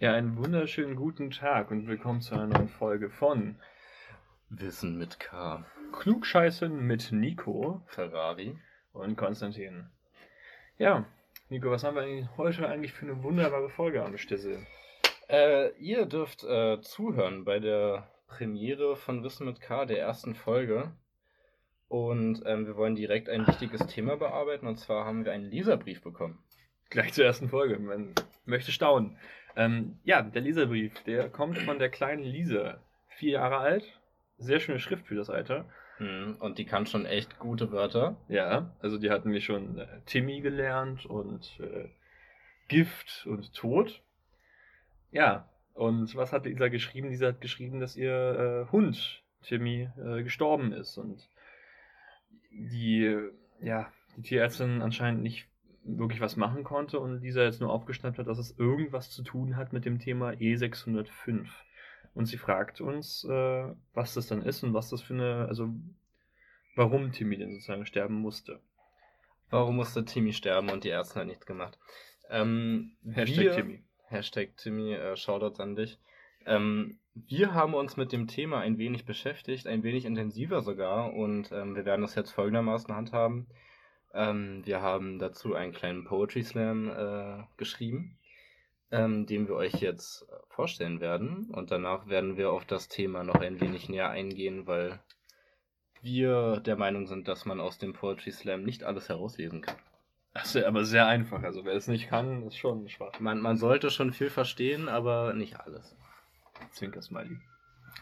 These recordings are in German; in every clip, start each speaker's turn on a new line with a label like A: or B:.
A: Ja, einen wunderschönen guten Tag und willkommen zu einer neuen Folge von
B: Wissen mit K.
A: Klugscheißen mit Nico
B: Ferrari.
A: und Konstantin. Ja, Nico, was haben wir heute eigentlich für eine wunderbare Folge am Stissel?
B: Äh, ihr dürft äh, zuhören bei der Premiere von Wissen mit K, der ersten Folge. Und ähm, wir wollen direkt ein wichtiges Thema bearbeiten. Und zwar haben wir einen Leserbrief bekommen.
A: Gleich zur ersten Folge, man möchte staunen. Ähm, ja, der Leserbrief, der kommt von der kleinen Lisa. Vier Jahre alt, sehr schöne Schrift für das Alter.
B: Hm, Und die kann schon echt gute Wörter.
A: Ja, also die hatten wir schon äh, Timmy gelernt und äh, Gift und Tod. Ja, und was hat Lisa geschrieben? Lisa hat geschrieben, dass ihr äh, Hund Timmy äh, gestorben ist und die, ja, die Tierärztin anscheinend nicht wirklich was machen konnte und Lisa jetzt nur aufgeschnappt hat, dass es irgendwas zu tun hat mit dem Thema E605. Und sie fragt uns, äh, was das dann ist und was das für eine, also warum Timmy denn sozusagen sterben musste.
B: Warum musste Timmy sterben und die Ärzte hat nichts gemacht? Ähm,
A: Hashtag
B: wir,
A: Timmy.
B: Hashtag Timmy, äh, Shoutouts an dich. Ähm, wir haben uns mit dem Thema ein wenig beschäftigt, ein wenig intensiver sogar, und ähm, wir werden das jetzt folgendermaßen handhaben. Ähm, wir haben dazu einen kleinen Poetry Slam äh, geschrieben, ähm, den wir euch jetzt vorstellen werden. Und danach werden wir auf das Thema noch ein wenig näher eingehen, weil wir der Meinung sind, dass man aus dem Poetry Slam nicht alles herauslesen kann.
A: Das ist aber sehr einfach. Also wer es nicht kann, ist schon schwach.
B: Man, man sollte schon viel verstehen, aber nicht alles.
A: Zwinker Smiley.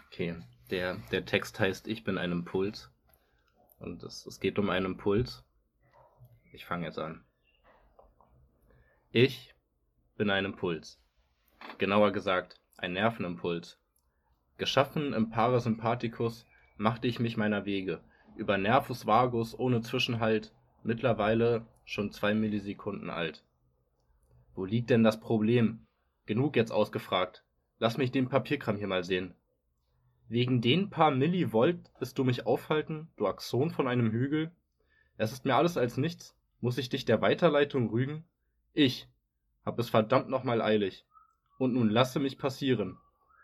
B: Okay, der, der Text heißt Ich bin ein Impuls. Und es, es geht um einen Impuls. Ich fange jetzt an. Ich bin ein Impuls. Genauer gesagt, ein Nervenimpuls. Geschaffen im Parasympathikus machte ich mich meiner Wege, über Nervus vagus ohne Zwischenhalt, mittlerweile schon zwei Millisekunden alt. Wo liegt denn das Problem? Genug jetzt ausgefragt. Lass mich den Papierkram hier mal sehen. Wegen den paar Millivolt willst du mich aufhalten, du Axon von einem Hügel? Es ist mir alles als nichts. Muss ich dich der Weiterleitung rügen? Ich hab es verdammt nochmal eilig. Und nun lasse mich passieren.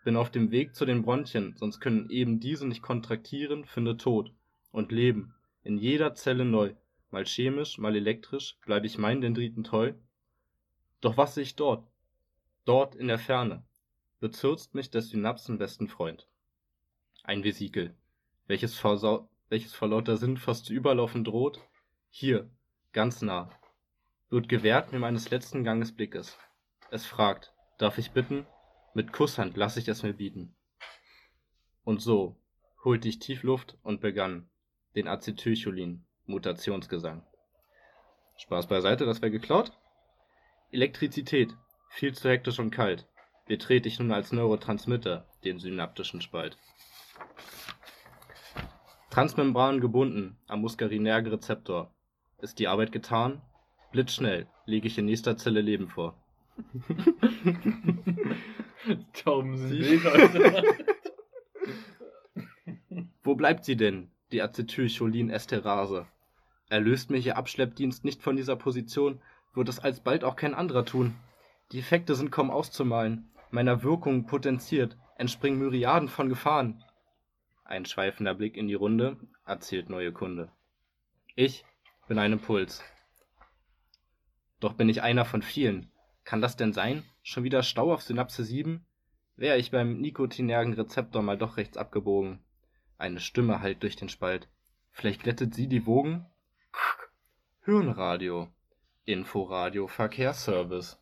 B: Bin auf dem Weg zu den Bronchien, sonst können eben diese nicht kontraktieren, finde Tod. Und Leben. In jeder Zelle neu. Mal chemisch, mal elektrisch, bleib ich meinen Dendriten treu. Doch was sehe ich dort? Dort in der Ferne bezirzt mich des Synapsen besten Freund. Ein Vesikel, welches welches vor lauter Sinn fast zu überlaufen droht, hier, ganz nah, wird gewährt mir meines letzten Ganges Blickes. Es fragt, darf ich bitten? Mit Kusshand lass ich es mir bieten. Und so holte ich tief Luft und begann den Acetylcholin Mutationsgesang. Spaß beiseite, das wäre geklaut. Elektrizität, viel zu hektisch und kalt betrete ich nun als Neurotransmitter den synaptischen Spalt. Transmembran gebunden am Muscarinärg-Rezeptor. Ist die Arbeit getan? Blitzschnell lege ich in nächster Zelle Leben vor.
A: Tauben sind
B: Sie-
A: wild.
B: Wo bleibt sie denn, die Acetylcholin-Esterase? Erlöst mich ihr Abschleppdienst nicht von dieser Position, wird es alsbald auch kein anderer tun. Die Effekte sind kaum auszumalen, meiner Wirkung potenziert, entspringen Myriaden von Gefahren. Ein schweifender Blick in die Runde erzählt neue Kunde. Ich bin ein Impuls. Doch bin ich einer von vielen. Kann das denn sein? Schon wieder Stau auf Synapse 7? Wäre ich beim nikotinergen Rezeptor mal doch rechts abgebogen. Eine Stimme hallt durch den Spalt. Vielleicht glättet sie die Wogen? Hirnradio. Inforadio Verkehrsservice.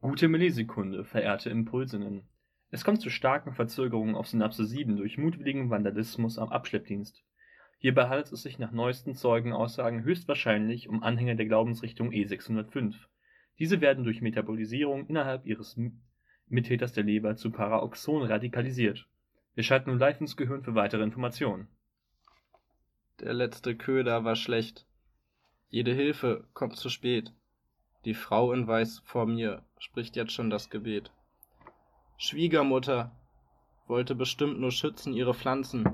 A: Gute Millisekunde, verehrte Impulsinnen. Es kommt zu starken Verzögerungen auf Synapse 7 durch mutwilligen Vandalismus am Abschleppdienst. Hierbei handelt es sich nach neuesten Zeugenaussagen höchstwahrscheinlich um Anhänger der Glaubensrichtung E605. Diese werden durch Metabolisierung innerhalb ihres Mittäters der Leber zu Paraoxon radikalisiert. Wir schalten nun live ins Gehirn für weitere Informationen.
B: Der letzte Köder war schlecht. Jede Hilfe kommt zu spät. Die Frau in Weiß vor mir spricht jetzt schon das Gebet. Schwiegermutter wollte bestimmt nur schützen ihre Pflanzen.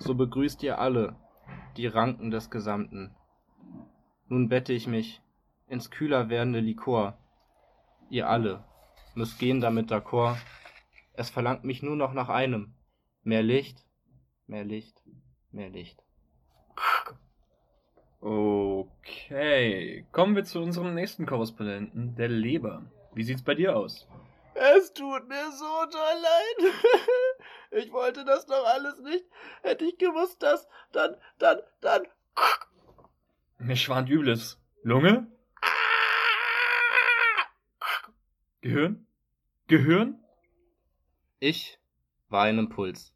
B: So begrüßt ihr alle, die Ranken des Gesamten. Nun bette ich mich ins kühler werdende Likor. Ihr alle, müsst gehen damit d'accord. Es verlangt mich nur noch nach einem. Mehr Licht, mehr Licht, mehr Licht.
A: Okay, kommen wir zu unserem nächsten Korrespondenten, der Leber. Wie sieht's bei dir aus?
C: Es tut mir so doll leid. Ich wollte das doch alles nicht. Hätte ich gewusst, dass, dann, dann, dann.
A: Mir schwant Übles. Lunge? Gehirn? Gehirn?
B: Ich war ein Impuls.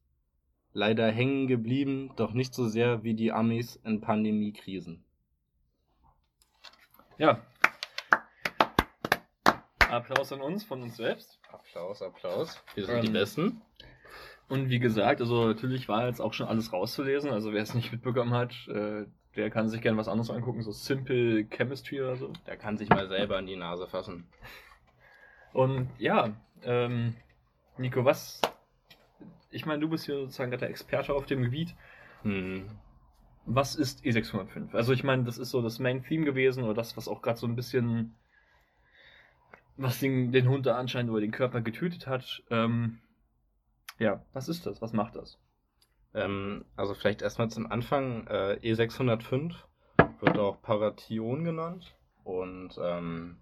B: Leider hängen geblieben, doch nicht so sehr wie die Amis in Pandemiekrisen.
A: Ja. Applaus an uns, von uns selbst.
B: Applaus, Applaus. Wir sind
A: Ähm,
B: die Besten.
A: Und wie gesagt, also natürlich war jetzt auch schon alles rauszulesen. Also wer es nicht mitbekommen hat, äh, der kann sich gerne was anderes angucken, so Simple Chemistry oder so.
B: Der kann sich mal selber in die Nase fassen.
A: Und ja, ähm, Nico, was. Ich meine, du bist hier sozusagen gerade der Experte auf dem Gebiet.
B: Hm.
A: Was ist E605? Also ich meine, das ist so das Main Theme gewesen oder das, was auch gerade so ein bisschen was den, den Hund da anscheinend über den Körper getötet hat. Ähm, ja, was ist das? Was macht das?
B: Ähm, also vielleicht erstmal zum Anfang. Äh, E605 wird auch Paration genannt. Und ähm,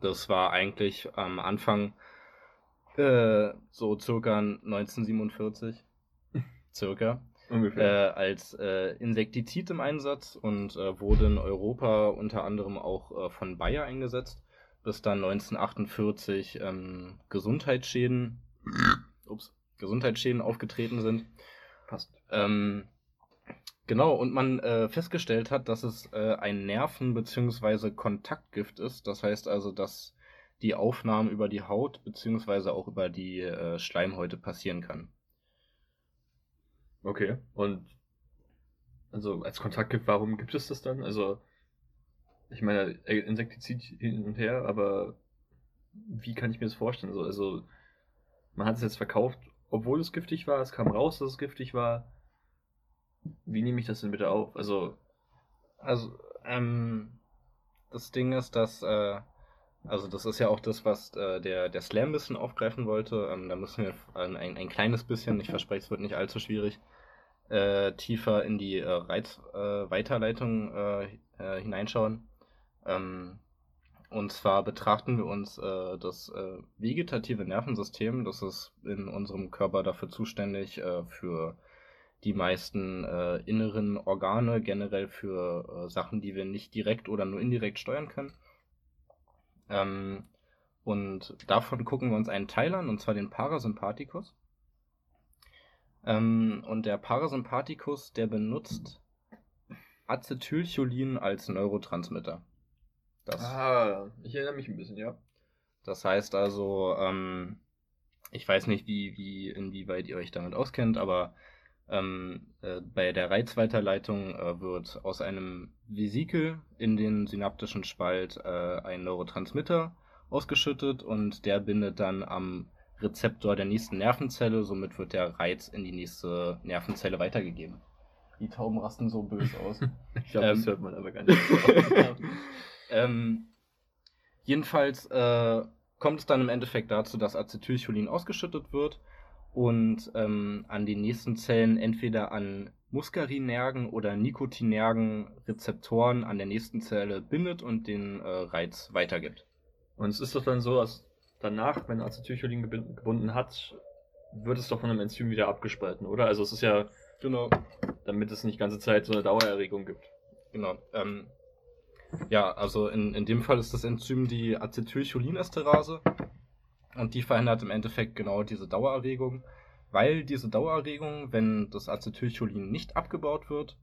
B: das war eigentlich am Anfang äh, so circa 1947. circa. Äh,
A: Ungefähr.
B: als äh, Insektizid im Einsatz und äh, wurde in Europa unter anderem auch äh, von Bayer eingesetzt, bis dann 1948 ähm, Gesundheitsschäden, ups, Gesundheitsschäden aufgetreten sind.
A: Passt.
B: Ähm, genau, und man äh, festgestellt hat, dass es äh, ein Nerven- bzw. Kontaktgift ist. Das heißt also, dass die Aufnahme über die Haut bzw. auch über die äh, Schleimhäute passieren kann.
A: Okay. Und also als Kontaktgift, warum gibt es das dann? Also, ich meine, äh, Insektizid hin und her, aber wie kann ich mir das vorstellen? Also, also man hat es jetzt verkauft, obwohl es giftig war, es kam raus, dass es giftig war. Wie nehme ich das denn bitte auf? Also,
B: Also, ähm, das Ding ist, dass, äh, also das ist ja auch das, was äh, der, der Slam ein bisschen aufgreifen wollte. Ähm, da müssen wir ein, ein, ein kleines bisschen, ich verspreche, es wird nicht allzu schwierig, äh, tiefer in die äh, Reizweiterleitung äh, äh, hineinschauen. Ähm, und zwar betrachten wir uns äh, das äh, vegetative Nervensystem, das ist in unserem Körper dafür zuständig äh, für die meisten äh, inneren Organe, generell für äh, Sachen, die wir nicht direkt oder nur indirekt steuern können. Ähm, und davon gucken wir uns einen Teil an, und zwar den Parasympathikus. Ähm, und der Parasympathikus, der benutzt Acetylcholin als Neurotransmitter. Das,
A: ah, ich erinnere mich ein bisschen, ja.
B: das heißt also, ähm, ich weiß nicht, wie, wie, inwieweit ihr euch damit auskennt, aber ähm, äh, bei der Reizweiterleitung äh, wird aus einem Vesikel in den synaptischen Spalt äh, ein Neurotransmitter ausgeschüttet und der bindet dann am Rezeptor der nächsten Nervenzelle, somit wird der Reiz in die nächste Nervenzelle weitergegeben. Die Tauben rasten so böse aus.
A: Ich glaube, das
B: Ähm.
A: hört man aber gar nicht.
B: Ähm, jedenfalls äh, kommt es dann im Endeffekt dazu, dass Acetylcholin ausgeschüttet wird und ähm, an den nächsten Zellen entweder an muskarinergen oder nikotinergen Rezeptoren an der nächsten Zelle bindet und den äh, Reiz weitergibt.
A: Und es ist doch dann so, dass danach, wenn Acetylcholin gebunden hat, wird es doch von einem Enzym wieder abgespalten, oder? Also es ist ja,
B: Genau.
A: damit es nicht die ganze Zeit so eine Dauererregung gibt.
B: Genau. Ähm, ja, also in, in dem Fall ist das Enzym die Acetylcholinesterase und die verhindert im Endeffekt genau diese Dauererregung, weil diese Dauererregung, wenn das Acetylcholin nicht abgebaut wird,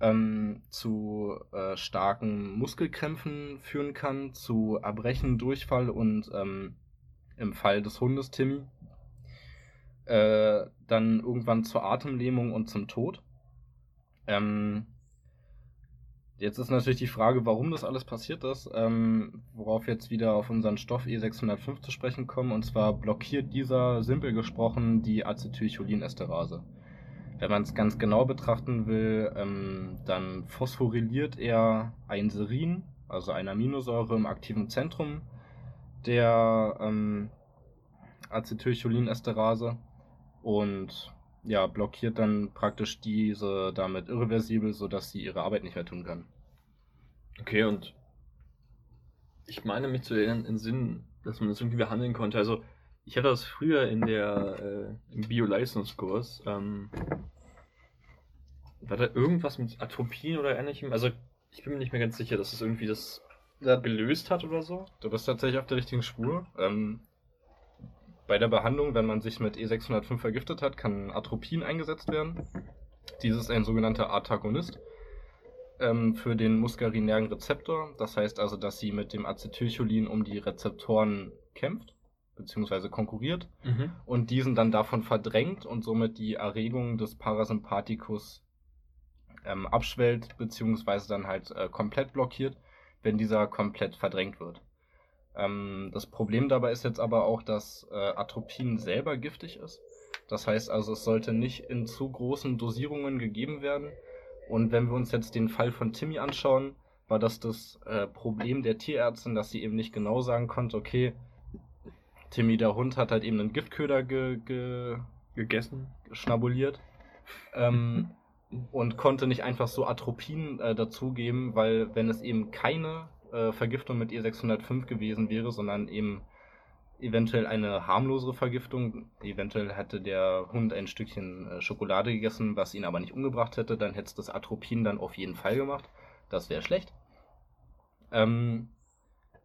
B: ähm, zu äh, starken Muskelkrämpfen führen kann, zu Erbrechen, Durchfall und ähm, im Fall des Hundes Timmy äh, dann irgendwann zur Atemlähmung und zum Tod. Ähm, jetzt ist natürlich die Frage, warum das alles passiert ist, ähm, worauf jetzt wieder auf unseren Stoff E605 zu sprechen kommen. Und zwar blockiert dieser, simpel gesprochen, die Acetylcholinesterase. Wenn man es ganz genau betrachten will, ähm, dann phosphoryliert er ein Serin, also eine Aminosäure im aktiven Zentrum, der ähm, Acetylcholinesterase und ja, blockiert dann praktisch diese damit irreversibel, sodass sie ihre Arbeit nicht mehr tun kann.
A: Okay, und ich meine mich zu erinnern, in Sinn, dass man das irgendwie behandeln konnte. Also, ich hatte das früher in der, äh, im Bio-Leistungskurs. Ähm, war da irgendwas mit Atropin oder ähnlichem? Also, ich bin mir nicht mehr ganz sicher, dass es irgendwie das gelöst hat oder so.
B: Du bist tatsächlich auf der richtigen Spur. Ähm, bei der Behandlung, wenn man sich mit E605 vergiftet hat, kann Atropin eingesetzt werden. Dieses ist ein sogenannter Antagonist ähm, für den muskarinergen Rezeptor. Das heißt also, dass sie mit dem Acetylcholin um die Rezeptoren kämpft bzw. konkurriert
A: Mhm.
B: und diesen dann davon verdrängt und somit die Erregung des Parasympathikus ähm, abschwellt bzw. dann halt äh, komplett blockiert, wenn dieser komplett verdrängt wird. Ähm, das Problem dabei ist jetzt aber auch, dass äh, Atropin selber giftig ist. Das heißt also, es sollte nicht in zu großen Dosierungen gegeben werden. Und wenn wir uns jetzt den Fall von Timmy anschauen, war das das äh, Problem der Tierärztin, dass sie eben nicht genau sagen konnte, okay, Timmy der Hund hat halt eben einen Giftköder ge, ge,
A: Gegessen.
B: schnabuliert ähm, und konnte nicht einfach so Atropin äh, dazugeben, weil wenn es eben keine äh, Vergiftung mit E605 gewesen wäre, sondern eben eventuell eine harmlosere Vergiftung, eventuell hätte der Hund ein Stückchen äh, Schokolade gegessen, was ihn aber nicht umgebracht hätte, dann hätte es das Atropin dann auf jeden Fall gemacht. Das wäre schlecht. Ähm,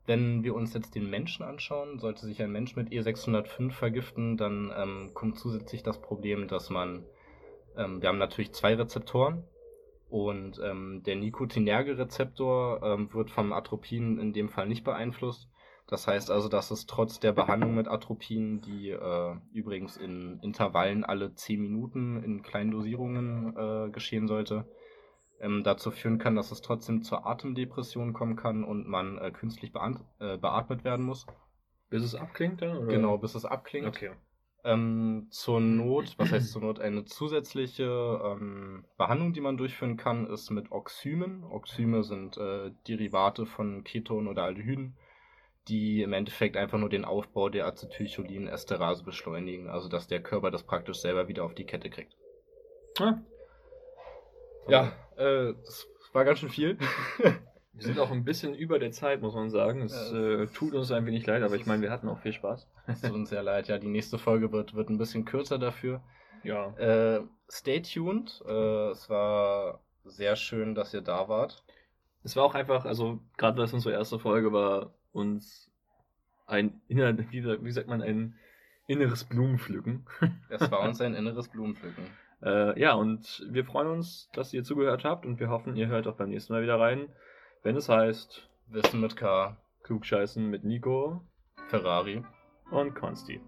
B: wenn wir uns jetzt den Menschen anschauen, sollte sich ein Mensch mit E605 vergiften, dann ähm, kommt zusätzlich das Problem, dass man, ähm, wir haben natürlich zwei Rezeptoren und ähm, der nikotinerge Rezeptor ähm, wird vom Atropin in dem Fall nicht beeinflusst. Das heißt also, dass es trotz der Behandlung mit Atropin, die äh, übrigens in Intervallen alle 10 Minuten in kleinen Dosierungen äh, geschehen sollte, ähm, dazu führen kann, dass es trotzdem zur Atemdepression kommen kann und man äh, künstlich äh, beatmet werden muss.
A: Bis es abklingt dann? Oder?
B: Genau, bis es abklingt.
A: Okay.
B: Ähm, zur Not, was heißt zur Not, eine zusätzliche ähm, Behandlung, die man durchführen kann, ist mit Oxymen. Oxyme sind äh, Derivate von Ketonen oder Aldehyden, die im Endeffekt einfach nur den Aufbau der Acetylcholin-Esterase beschleunigen, also dass der Körper das praktisch selber wieder auf die Kette kriegt.
A: Ah,
B: Ja, äh, das war ganz schön viel.
A: Wir sind auch ein bisschen über der Zeit, muss man sagen. Es
B: Ja.
A: äh, tut uns ein wenig leid, aber ich meine, wir hatten auch viel Spaß.
B: Es tut uns sehr leid. Ja, die nächste Folge wird, wird ein bisschen kürzer dafür.
A: Ja.
B: Äh, stay tuned. Äh, es war sehr schön, dass ihr da wart.
A: Es war auch einfach, also gerade weil es unsere erste Folge war, uns ein inner, wie, sagt man, ein inneres Blumenpflücken.
B: Es war uns ein inneres Blumenpflücken.
A: Äh, ja, und wir freuen uns, dass ihr zugehört habt und wir hoffen, ihr hört auch beim nächsten Mal wieder rein, wenn es heißt
B: Wissen mit K.
A: Klugscheißen mit Nico
B: Ferrari.
A: und Konsti.